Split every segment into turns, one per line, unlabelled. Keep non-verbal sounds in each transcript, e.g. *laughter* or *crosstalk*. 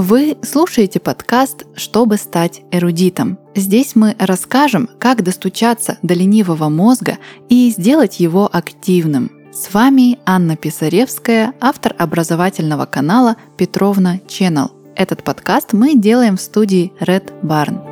Вы слушаете подкаст «Чтобы стать эрудитом». Здесь мы расскажем, как достучаться до ленивого мозга и сделать его активным. С вами Анна Писаревская, автор образовательного канала Петровна Channel. Этот подкаст мы делаем в студии Red Barn.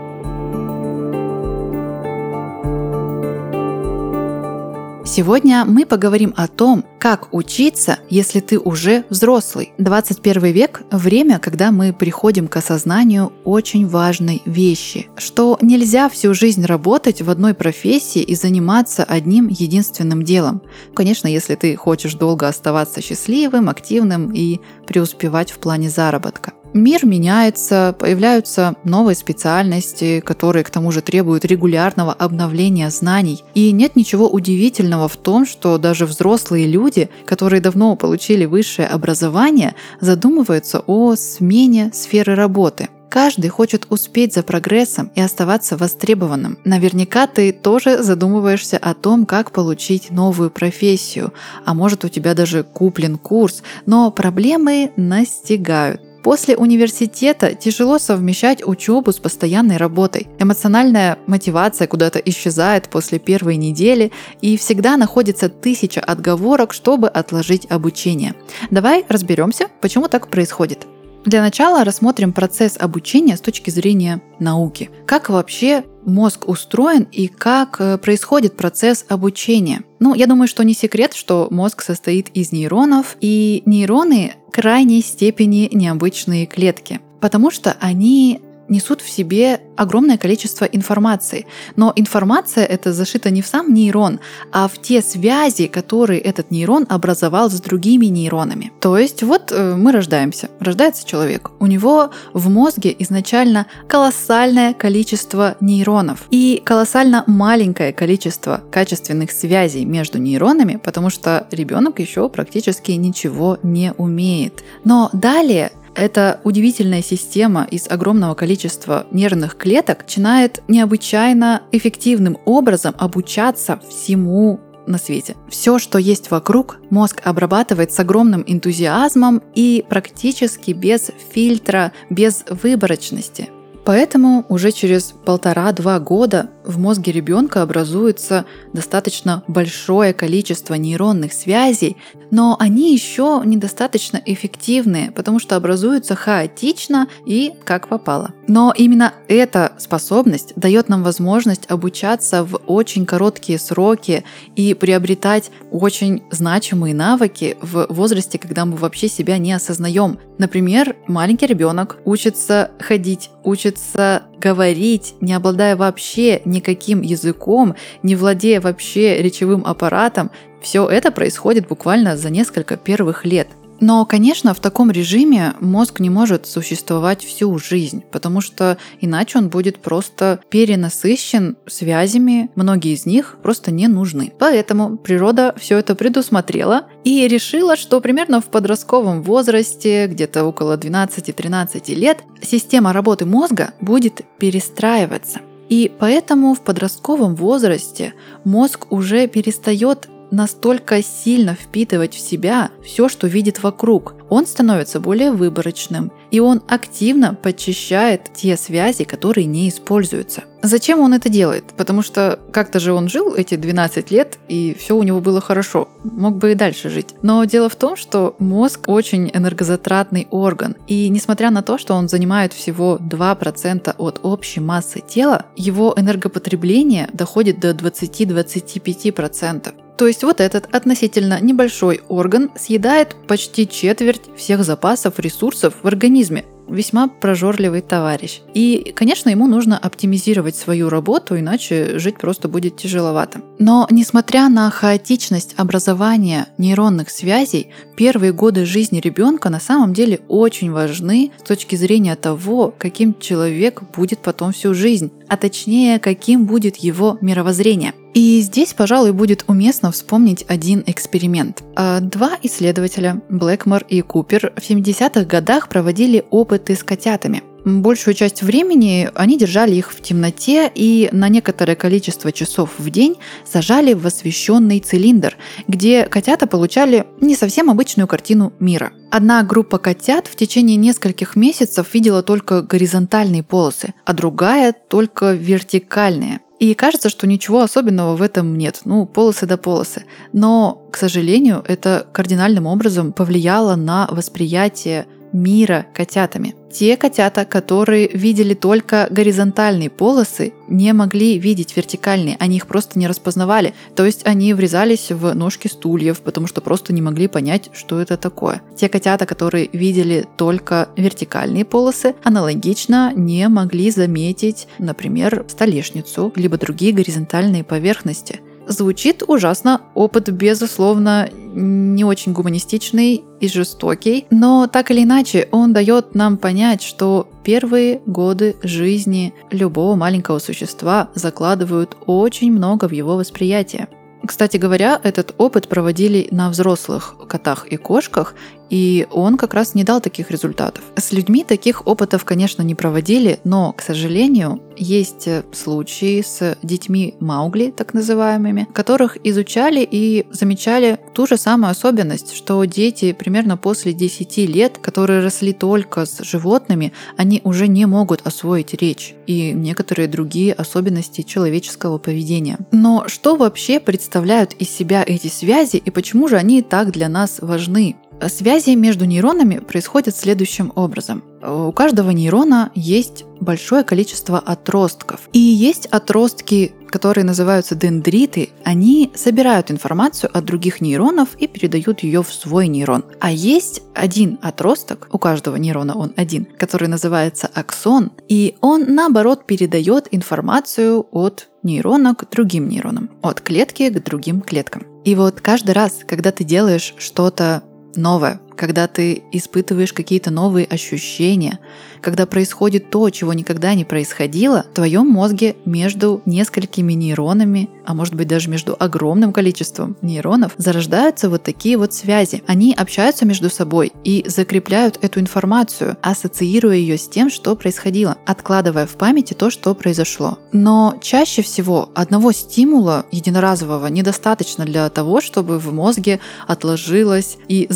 Сегодня мы поговорим о том, как учиться, если ты уже взрослый. 21 век – время, когда мы приходим к осознанию очень важной вещи, что нельзя всю жизнь работать в одной профессии и заниматься одним единственным делом. Конечно, если ты хочешь долго оставаться счастливым, активным и преуспевать в плане заработка. Мир меняется, появляются новые специальности, которые к тому же требуют регулярного обновления знаний. И нет ничего удивительного в том, что даже взрослые люди, которые давно получили высшее образование, задумываются о смене сферы работы. Каждый хочет успеть за прогрессом и оставаться востребованным. Наверняка ты тоже задумываешься о том, как получить новую профессию, а может у тебя даже куплен курс, но проблемы настигают. После университета тяжело совмещать учебу с постоянной работой. Эмоциональная мотивация куда-то исчезает после первой недели, и всегда находится тысяча отговорок, чтобы отложить обучение. Давай разберемся, почему так происходит. Для начала рассмотрим процесс обучения с точки зрения науки. Как вообще мозг устроен и как э, происходит процесс обучения. Ну, я думаю, что не секрет, что мозг состоит из нейронов, и нейроны крайней степени необычные клетки, потому что они несут в себе огромное количество информации. Но информация это зашита не в сам нейрон, а в те связи, которые этот нейрон образовал с другими нейронами. То есть вот э, мы рождаемся, рождается человек. У него в мозге изначально колоссальное количество нейронов и колоссально маленькое количество качественных связей между нейронами, потому что ребенок еще практически ничего не умеет. Но далее эта удивительная система из огромного количества нервных клеток начинает необычайно эффективным образом обучаться всему на свете. Все, что есть вокруг, мозг обрабатывает с огромным энтузиазмом и практически без фильтра, без выборочности. Поэтому уже через полтора-два года в мозге ребенка образуется достаточно большое количество нейронных связей, но они еще недостаточно эффективные, потому что образуются хаотично и как попало. Но именно эта способность дает нам возможность обучаться в очень короткие сроки и приобретать очень значимые навыки в возрасте, когда мы вообще себя не осознаем. Например, маленький ребенок учится ходить, учится говорить, не обладая вообще никаким языком, не владея вообще речевым аппаратом, все это происходит буквально за несколько первых лет. Но, конечно, в таком режиме мозг не может существовать всю жизнь, потому что иначе он будет просто перенасыщен связями, многие из них просто не нужны. Поэтому природа все это предусмотрела и решила, что примерно в подростковом возрасте, где-то около 12-13 лет, система работы мозга будет перестраиваться. И поэтому в подростковом возрасте мозг уже перестает настолько сильно впитывать в себя все, что видит вокруг. Он становится более выборочным, и он активно подчищает те связи, которые не используются. Зачем он это делает? Потому что как-то же он жил эти 12 лет, и все у него было хорошо. Мог бы и дальше жить. Но дело в том, что мозг очень энергозатратный орган. И несмотря на то, что он занимает всего 2% от общей массы тела, его энергопотребление доходит до 20-25%. То есть вот этот относительно небольшой орган съедает почти четверть всех запасов ресурсов в организме. Весьма прожорливый товарищ. И, конечно, ему нужно оптимизировать свою работу, иначе жить просто будет тяжеловато. Но, несмотря на хаотичность образования нейронных связей, первые годы жизни ребенка на самом деле очень важны с точки зрения того, каким человек будет потом всю жизнь, а точнее, каким будет его мировоззрение – и здесь, пожалуй, будет уместно вспомнить один эксперимент. А, два исследователя, Блэкмор и Купер, в 70-х годах проводили опыты с котятами. большую часть времени они держали их в темноте и на некоторое количество часов в день сажали в освещенный цилиндр, где котята получали не совсем обычную картину мира. Одна группа котят в течение нескольких месяцев видела только горизонтальные полосы, а другая только вертикальные. И кажется, что ничего особенного в этом нет. Ну, полосы да полосы. Но, к сожалению, это кардинальным образом повлияло на восприятие мира котятами. Те котята, которые видели только горизонтальные полосы, не могли видеть вертикальные, они их просто не распознавали. То есть они врезались в ножки стульев, потому что просто не могли понять, что это такое. Те котята, которые видели только вертикальные полосы, аналогично не могли заметить, например, столешницу, либо другие горизонтальные поверхности. Звучит ужасно, опыт, безусловно, не очень гуманистичный и жестокий, но так или иначе он дает нам понять, что первые годы жизни любого маленького существа закладывают очень много в его восприятие. Кстати говоря, этот опыт проводили на взрослых котах и кошках, и он как раз не дал таких результатов. С людьми таких опытов, конечно, не проводили, но, к сожалению, есть э, случаи с детьми Маугли, так называемыми, которых изучали и замечали ту же самую особенность, что дети примерно после 10 лет, которые росли только с животными, они уже не могут освоить речь и некоторые другие особенности человеческого поведения. Но что вообще представляют из себя эти связи и почему же они так для нас важны? Связи между нейронами происходят следующим образом. У каждого нейрона есть большое количество отростков. И есть отростки, которые называются дендриты. Они собирают информацию от других нейронов и передают ее в свой нейрон. А есть один отросток, у каждого нейрона он один, который называется аксон, и он наоборот передает информацию от нейрона к другим нейронам, от клетки к другим клеткам. И вот каждый раз, когда ты делаешь что-то новое, когда ты испытываешь какие-то новые ощущения, когда происходит то, чего никогда не происходило, в твоем мозге между несколькими нейронами, а может быть даже между огромным количеством нейронов, зарождаются вот такие вот связи. Они общаются между собой и закрепляют эту информацию, ассоциируя ее с тем, что происходило, откладывая в памяти то, что произошло. Но чаще всего одного стимула единоразового недостаточно для того, чтобы в мозге отложилась и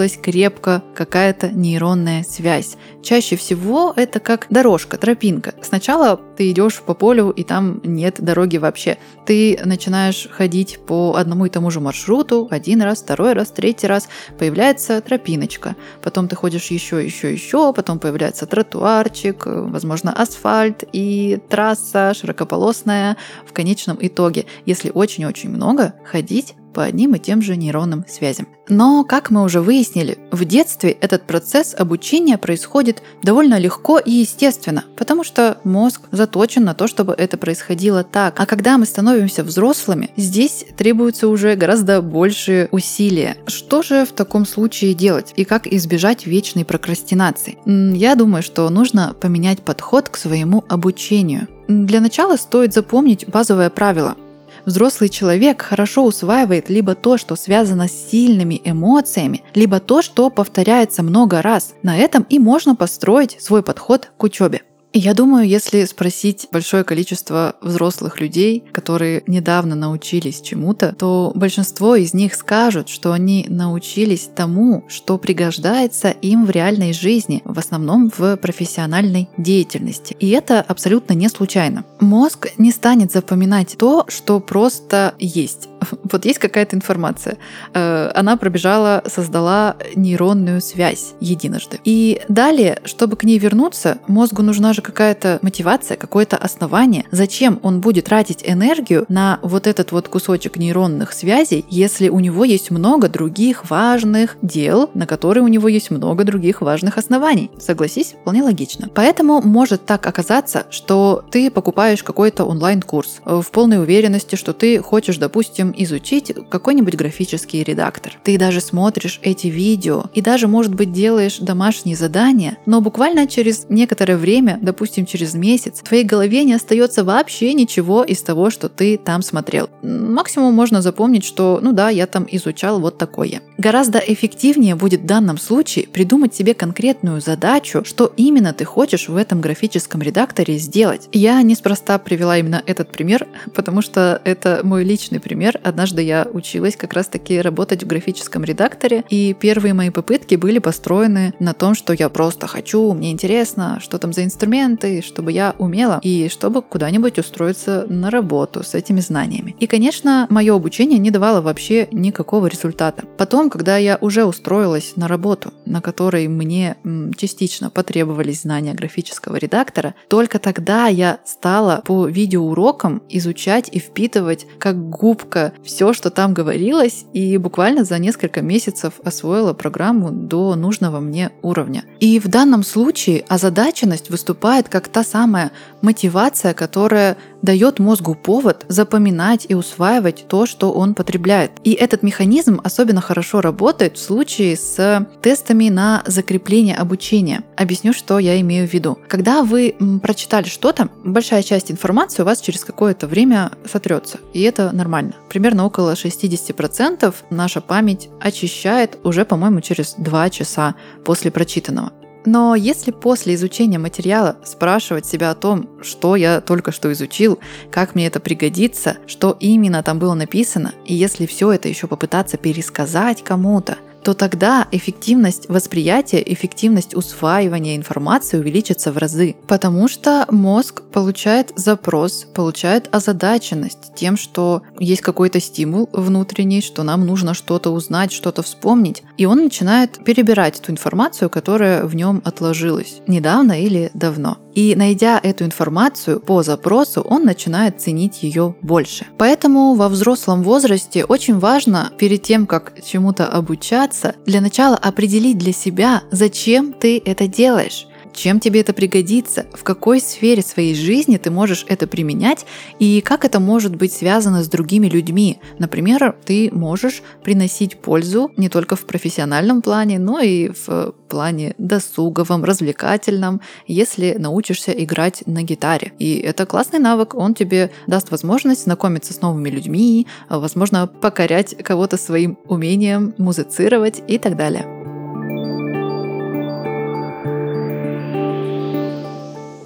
закрепилась крепко какая-то нейронная связь. Чаще всего это как дорожка, тропинка. Сначала ты идешь по полю, и там нет дороги вообще. Ты начинаешь ходить по одному и тому же маршруту один раз, второй раз, третий раз. Появляется тропиночка. Потом ты ходишь еще, еще, еще. Потом появляется тротуарчик, возможно, асфальт и трасса широкополосная. В конечном итоге, если очень-очень много, ходить по одним и тем же нейронным связям. Но, как мы уже выяснили, в детстве этот процесс обучения происходит довольно легко и естественно, потому что мозг заточен на то, чтобы это происходило так. А когда мы становимся взрослыми, здесь требуется уже гораздо больше усилия. Что же в таком случае делать и как избежать вечной прокрастинации? Я думаю, что нужно поменять подход к своему обучению. Для начала стоит запомнить базовое правило – Взрослый человек хорошо усваивает либо то, что связано с сильными эмоциями, либо то, что повторяется много раз. На этом и можно построить свой подход к учебе. Я думаю, если спросить большое количество взрослых людей, которые недавно научились чему-то, то большинство из них скажут, что они научились тому, что пригождается им в реальной жизни, в основном в профессиональной деятельности. И это абсолютно не случайно. Мозг не станет запоминать то, что просто есть. *laughs* Вот есть какая-то информация. Э, она пробежала, создала нейронную связь единожды. И далее, чтобы к ней вернуться, мозгу нужна же какая-то мотивация, какое-то основание. Зачем он будет тратить энергию на вот этот вот кусочек нейронных связей, если у него есть много других важных дел, на которые у него есть много других важных оснований? Согласись, вполне логично. Поэтому может так оказаться, что ты покупаешь какой-то онлайн-курс в полной уверенности, что ты хочешь, допустим, допустим, изучить какой-нибудь графический редактор. Ты даже смотришь эти видео и даже, может быть, делаешь домашние задания, но буквально через некоторое время, допустим, через месяц, в твоей голове не остается вообще ничего из того, что ты там смотрел. Максимум можно запомнить, что, ну да, я там изучал вот такое. Гораздо эффективнее будет в данном случае придумать себе конкретную задачу, что именно ты хочешь в этом графическом редакторе сделать. Я неспроста привела именно этот пример, *laughs* потому что это мой личный пример. Однажды я училась как раз-таки работать в графическом редакторе, и первые мои попытки были построены на том, что я просто хочу, мне интересно, что там за инструменты, чтобы я умела, и чтобы куда-нибудь устроиться на работу с этими знаниями. И, конечно, мое обучение не давало вообще никакого результата. Потом, когда я уже устроилась на работу, на которой мне частично потребовались знания графического редактора, только тогда я стала по видеоурокам изучать и впитывать как губка все, что там говорилось, и буквально за несколько месяцев освоила программу до нужного мне уровня. И в данном случае озадаченность выступает как та самая мотивация, которая дает мозгу повод запоминать и усваивать то, что он потребляет. И этот механизм особенно хорошо работает в случае с тестами на закрепление обучения. Объясню, что я имею в виду. Когда вы прочитали что-то, большая часть информации у вас через какое-то время сотрется. И это нормально. Примерно около 60% наша память очищает уже, по-моему, через 2 часа после прочитанного. Но если после изучения материала спрашивать себя о том, что я только что изучил, как мне это пригодится, что именно там было написано, и если все это еще попытаться пересказать кому-то, то тогда эффективность восприятия, эффективность усваивания информации увеличится в разы. Потому что мозг получает запрос, получает озадаченность тем, что есть какой-то стимул внутренний, что нам нужно что-то узнать, что-то вспомнить. И он начинает перебирать ту информацию, которая в нем отложилась недавно или давно. И найдя эту информацию по запросу, он начинает ценить ее больше. Поэтому во взрослом возрасте очень важно перед тем, как чему-то обучаться, для начала определить для себя, зачем ты это делаешь чем тебе это пригодится, в какой сфере своей жизни ты можешь это применять и как это может быть связано с другими людьми. Например, ты можешь приносить пользу не только в профессиональном плане, но и в плане досуговом, развлекательном, если научишься играть на гитаре. И это классный навык, он тебе даст возможность знакомиться с новыми людьми, возможно, покорять кого-то своим умением, музицировать и так далее.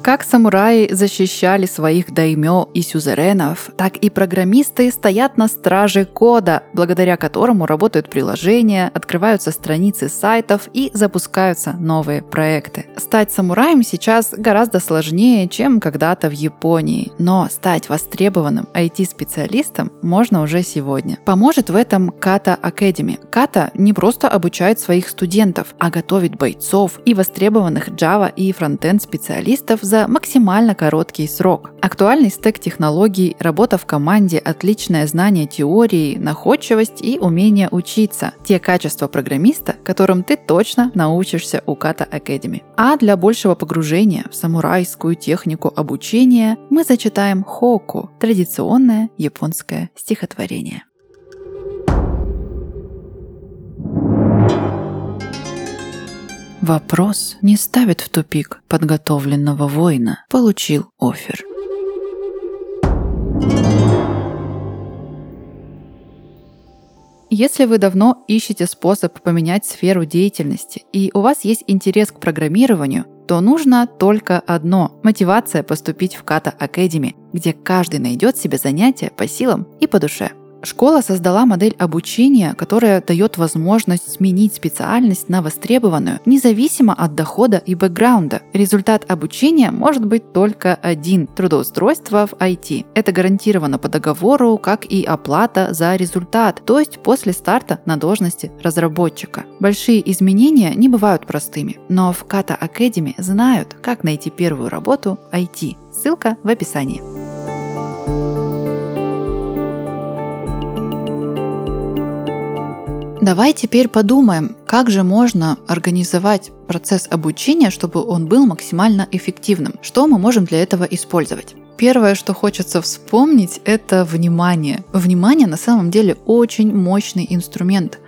Как самураи защищали своих даймё и сюзеренов, так и программисты стоят на страже кода, благодаря которому работают приложения, открываются страницы сайтов и запускаются новые проекты. Стать самураем сейчас гораздо сложнее, чем когда-то в Японии, но стать востребованным IT-специалистом можно уже сегодня. Поможет в этом Kata Academy. Kata не просто обучает своих студентов, а готовит бойцов и востребованных Java и фронтенд специалистов за максимально короткий срок. Актуальный стек технологий, работа в команде, отличное знание теории, находчивость и умение учиться – те качества программиста, которым ты точно научишься у Kata Academy. А для большего погружения в самурайскую технику обучения мы зачитаем хоку – традиционное японское стихотворение. Вопрос не ставит в тупик подготовленного воина. Получил офер. Если вы давно ищете способ поменять сферу деятельности и у вас есть интерес к программированию, то нужно только одно – мотивация поступить в Kata Academy, где каждый найдет себе занятие по силам и по душе – Школа создала модель обучения, которая дает возможность сменить специальность на востребованную, независимо от дохода и бэкграунда. Результат обучения может быть только один – трудоустройство в IT. Это гарантировано по договору, как и оплата за результат, то есть после старта на должности разработчика. Большие изменения не бывают простыми, но в Kata Academy знают, как найти первую работу IT. Ссылка в описании. Давай теперь подумаем, как же можно организовать процесс обучения, чтобы он был максимально эффективным. Что мы можем для этого использовать? Первое, что хочется вспомнить, это внимание. Внимание на самом деле очень мощный инструмент,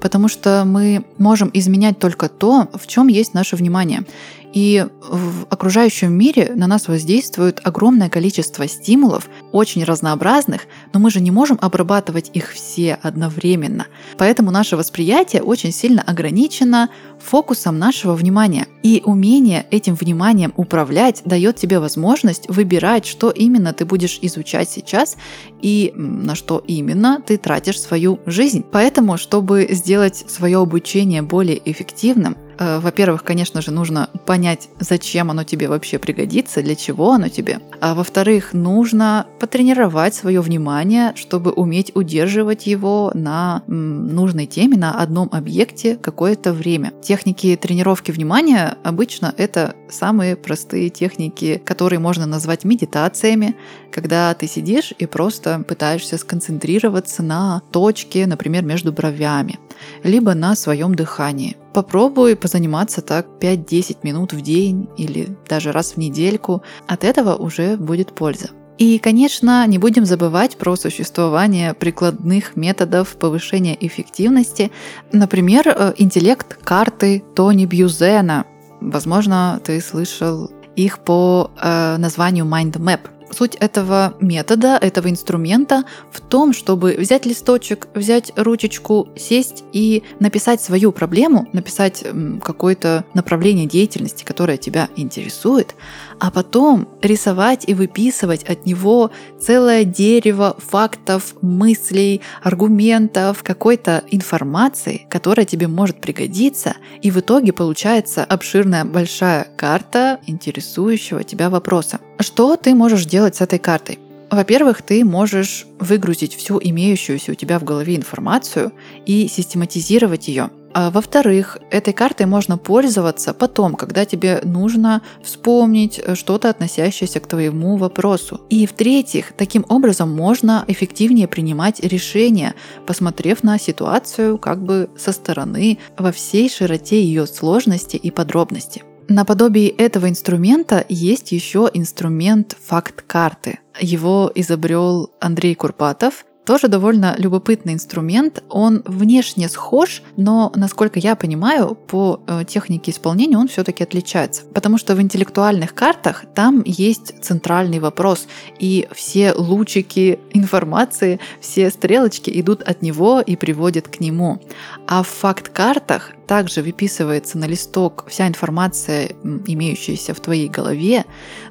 потому что мы можем изменять только то, в чем есть наше внимание. И в окружающем мире на нас воздействует огромное количество стимулов, очень разнообразных, но мы же не можем обрабатывать их все одновременно. Поэтому наше восприятие очень сильно ограничено фокусом нашего внимания. И умение этим вниманием управлять дает тебе возможность выбирать, что именно ты будешь изучать сейчас и на что именно ты тратишь свою жизнь. Поэтому, чтобы сделать свое обучение более эффективным, во-первых, конечно же, нужно понять, зачем оно тебе вообще пригодится, для чего оно тебе. А во-вторых, нужно потренировать свое внимание, чтобы уметь удерживать его на нужной теме, на одном объекте какое-то время. Техники тренировки внимания обычно это самые простые техники, которые можно назвать медитациями, когда ты сидишь и просто пытаешься сконцентрироваться на точке, например, между бровями, либо на своем дыхании. Попробуй позаниматься так 5-10 минут в день или даже раз в недельку. От этого уже будет польза. И, конечно, не будем забывать про существование прикладных методов повышения эффективности. Например, э, интеллект карты Тони Бьюзена. Возможно, ты слышал их по э, названию Mind Map. Суть этого метода, этого инструмента в том, чтобы взять листочек, взять ручечку, сесть и написать свою проблему, написать какое-то направление деятельности, которое тебя интересует, а потом рисовать и выписывать от него целое дерево фактов, мыслей, аргументов, какой-то информации, которая тебе может пригодиться, и в итоге получается обширная большая карта интересующего тебя вопроса. Что ты можешь делать с этой картой? Во-первых, ты можешь выгрузить всю имеющуюся у тебя в голове информацию и систематизировать ее. А во-вторых, этой картой можно пользоваться потом, когда тебе нужно вспомнить что-то, относящееся к твоему вопросу. И в-третьих, таким образом можно эффективнее принимать решения, посмотрев на ситуацию как бы со стороны во всей широте ее сложности и подробности. Наподобие этого инструмента есть еще инструмент факт-карты. Его изобрел Андрей Курпатов, тоже довольно любопытный инструмент. Он внешне схож, но, насколько я понимаю, по э, технике исполнения он все-таки отличается. Потому что в интеллектуальных картах там есть центральный вопрос, и все лучики информации, все стрелочки идут от него и приводят к нему. А в факт-картах также выписывается на листок вся информация, имеющаяся в твоей голове,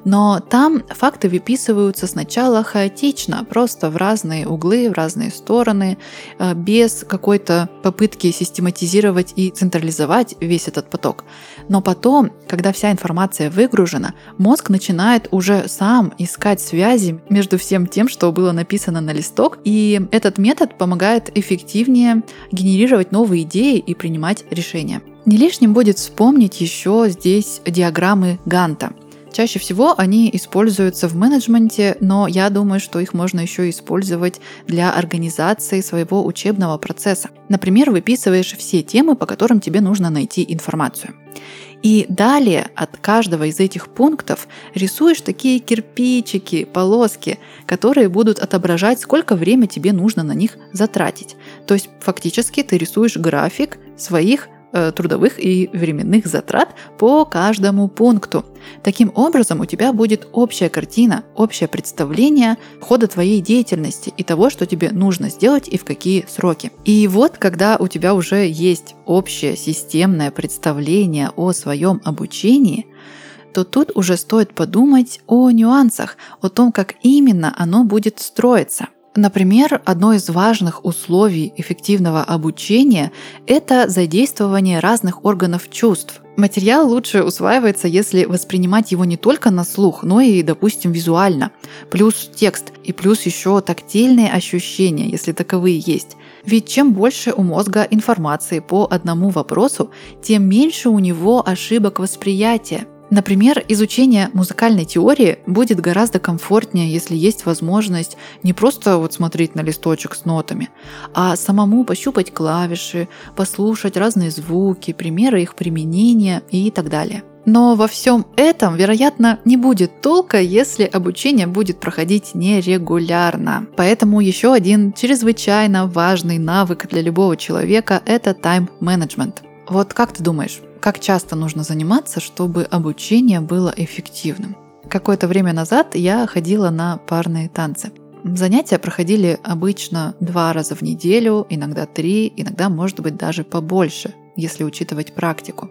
но там факты выписываются сначала хаотично, просто в разные углы, в разные стороны, э, без какой-то попытки систематизировать и централизовать весь этот поток. Но потом, когда вся информация выгружена, мозг начинает уже сам искать связи между всем тем, что было написано на листок, и этот метод помогает эффективнее генерировать новые идеи и принимать решения решения. Не лишним будет вспомнить еще здесь диаграммы Ганта. Чаще всего они используются в менеджменте, но я думаю, что их можно еще использовать для организации своего учебного процесса. Например, выписываешь все темы, по которым тебе нужно найти информацию. И далее от каждого из этих пунктов рисуешь такие кирпичики, полоски, которые будут отображать, сколько времени тебе нужно на них затратить. То есть фактически ты рисуешь график своих трудовых и временных затрат по каждому пункту. Таким образом, у тебя будет общая картина, общее представление хода твоей деятельности и того, что тебе нужно сделать и в какие сроки. И вот, когда у тебя уже есть общее системное представление о своем обучении, то тут уже стоит подумать о нюансах, о том, как именно оно будет строиться – Например, одно из важных условий эффективного обучения – это задействование разных органов чувств. Материал лучше усваивается, если воспринимать его не только на слух, но и, допустим, визуально. Плюс текст и плюс еще тактильные ощущения, если таковые есть. Ведь чем больше у мозга информации по одному вопросу, тем меньше у него ошибок восприятия. Например, изучение музыкальной теории будет гораздо комфортнее, если есть возможность не просто вот смотреть на листочек с нотами, а самому пощупать клавиши, послушать разные звуки, примеры их применения и так далее. Но во всем этом, вероятно, не будет толка, если обучение будет проходить нерегулярно. Поэтому еще один чрезвычайно важный навык для любого человека – это тайм-менеджмент. Вот как ты думаешь, как часто нужно заниматься, чтобы обучение было эффективным? Какое-то время назад я ходила на парные танцы. Занятия проходили обычно два раза в неделю, иногда три, иногда, может быть, даже побольше, если учитывать практику.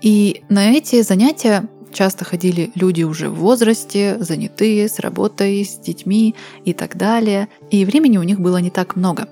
И на эти занятия часто ходили люди уже в возрасте, занятые, с работой, с детьми и так далее. И времени у них было не так много.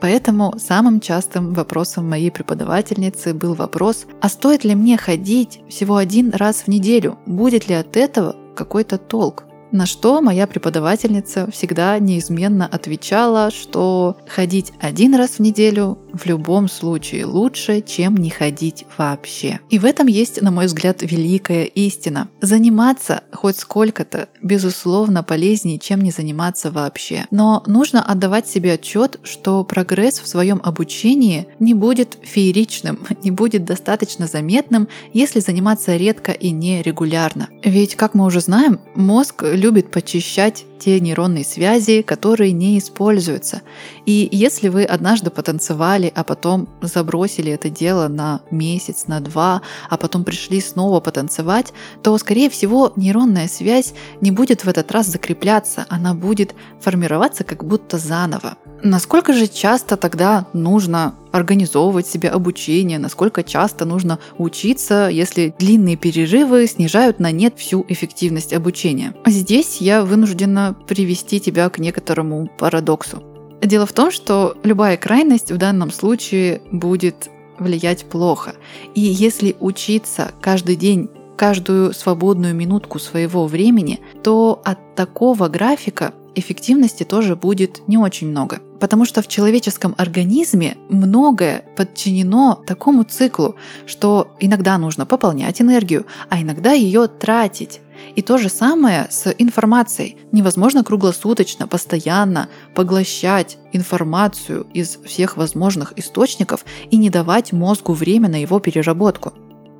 Поэтому самым частым вопросом моей преподавательницы был вопрос, а стоит ли мне ходить всего один раз в неделю? Будет ли от этого какой-то толк? На что моя преподавательница всегда неизменно отвечала, что ходить один раз в неделю в любом случае лучше, чем не ходить вообще. И в этом есть, на мой взгляд, великая истина. Заниматься хоть сколько-то, безусловно, полезнее, чем не заниматься вообще. Но нужно отдавать себе отчет, что прогресс в своем обучении не будет фееричным, *laughs* не будет достаточно заметным, если заниматься редко и нерегулярно. Ведь, как мы уже знаем, мозг любит почищать те нейронные связи, которые не используются. И если вы однажды потанцевали, а потом забросили это дело на месяц, на два, а потом пришли снова потанцевать, то, скорее всего, нейронная связь не будет в этот раз закрепляться, она будет формироваться как будто заново. Насколько же часто тогда нужно организовывать себе обучение, насколько часто нужно учиться, если длинные перерывы снижают на нет всю эффективность обучения. Здесь я вынуждена привести тебя к некоторому парадоксу. Дело в том, что любая крайность в данном случае будет влиять плохо. И если учиться каждый день каждую свободную минутку своего времени, то от такого графика эффективности тоже будет не очень много. Потому что в человеческом организме многое подчинено такому циклу, что иногда нужно пополнять энергию, а иногда ее тратить. И то же самое с информацией. Невозможно круглосуточно, постоянно поглощать информацию из всех возможных источников и не давать мозгу время на его переработку.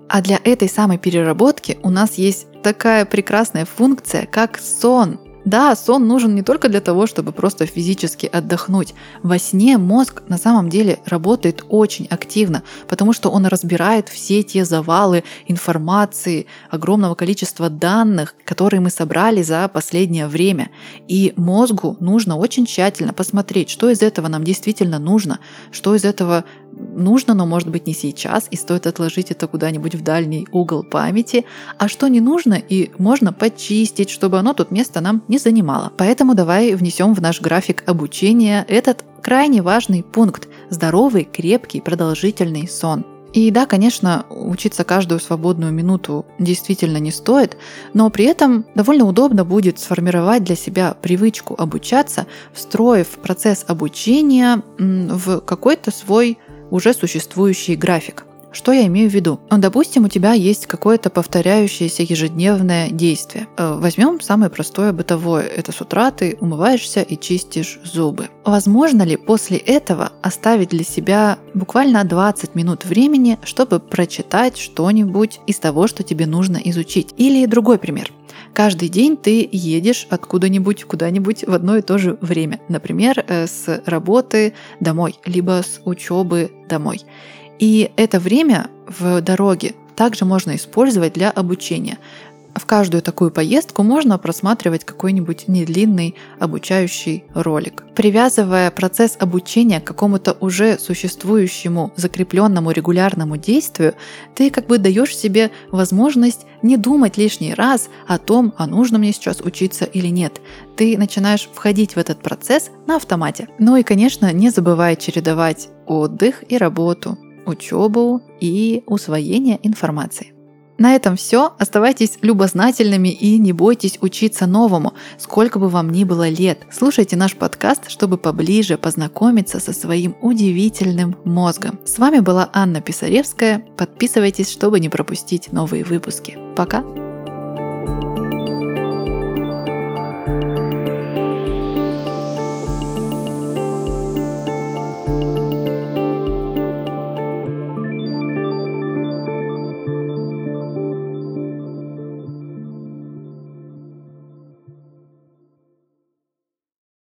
А для этой самой переработки у нас есть такая прекрасная функция, как сон. Да, сон нужен не только для того, чтобы просто физически отдохнуть. Во сне мозг на самом деле работает очень активно, потому что он разбирает все те завалы информации, огромного количества данных, которые мы собрали за последнее время. И мозгу нужно очень тщательно посмотреть, что из этого нам действительно нужно, что из этого нужно, но может быть не сейчас, и стоит отложить это куда-нибудь в дальний угол памяти, а что не нужно и можно почистить, чтобы оно тут место нам не занимало. Поэтому давай внесем в наш график обучения этот крайне важный пункт – здоровый, крепкий, продолжительный сон. И да, конечно, учиться каждую свободную минуту действительно не стоит, но при этом довольно удобно будет сформировать для себя привычку обучаться, встроив процесс обучения в какой-то свой уже существующий график. Что я имею в виду? Ну, допустим, у тебя есть какое-то повторяющееся ежедневное действие. Э, возьмем самое простое бытовое. Это с утра ты умываешься и чистишь зубы. Возможно ли после этого оставить для себя буквально 20 минут времени, чтобы прочитать что-нибудь из того, что тебе нужно изучить? Или другой пример. Каждый день ты едешь откуда-нибудь куда-нибудь в одно и то же время. Например, э, с работы домой, либо с учебы домой. И это время в дороге также можно использовать для обучения. В каждую такую поездку можно просматривать какой-нибудь недлинный обучающий ролик. Привязывая процесс обучения к какому-то уже существующему закрепленному регулярному действию, ты как бы даешь себе возможность не думать лишний раз о том, а нужно мне сейчас учиться или нет. Ты начинаешь входить в этот процесс на автомате. Ну и, конечно, не забывай чередовать отдых и работу учебу и усвоение информации. На этом все. Оставайтесь любознательными и не бойтесь учиться новому, сколько бы вам ни было лет. Слушайте наш подкаст, чтобы поближе познакомиться со своим удивительным мозгом. С вами была Анна Писаревская. Подписывайтесь, чтобы не пропустить новые выпуски. Пока!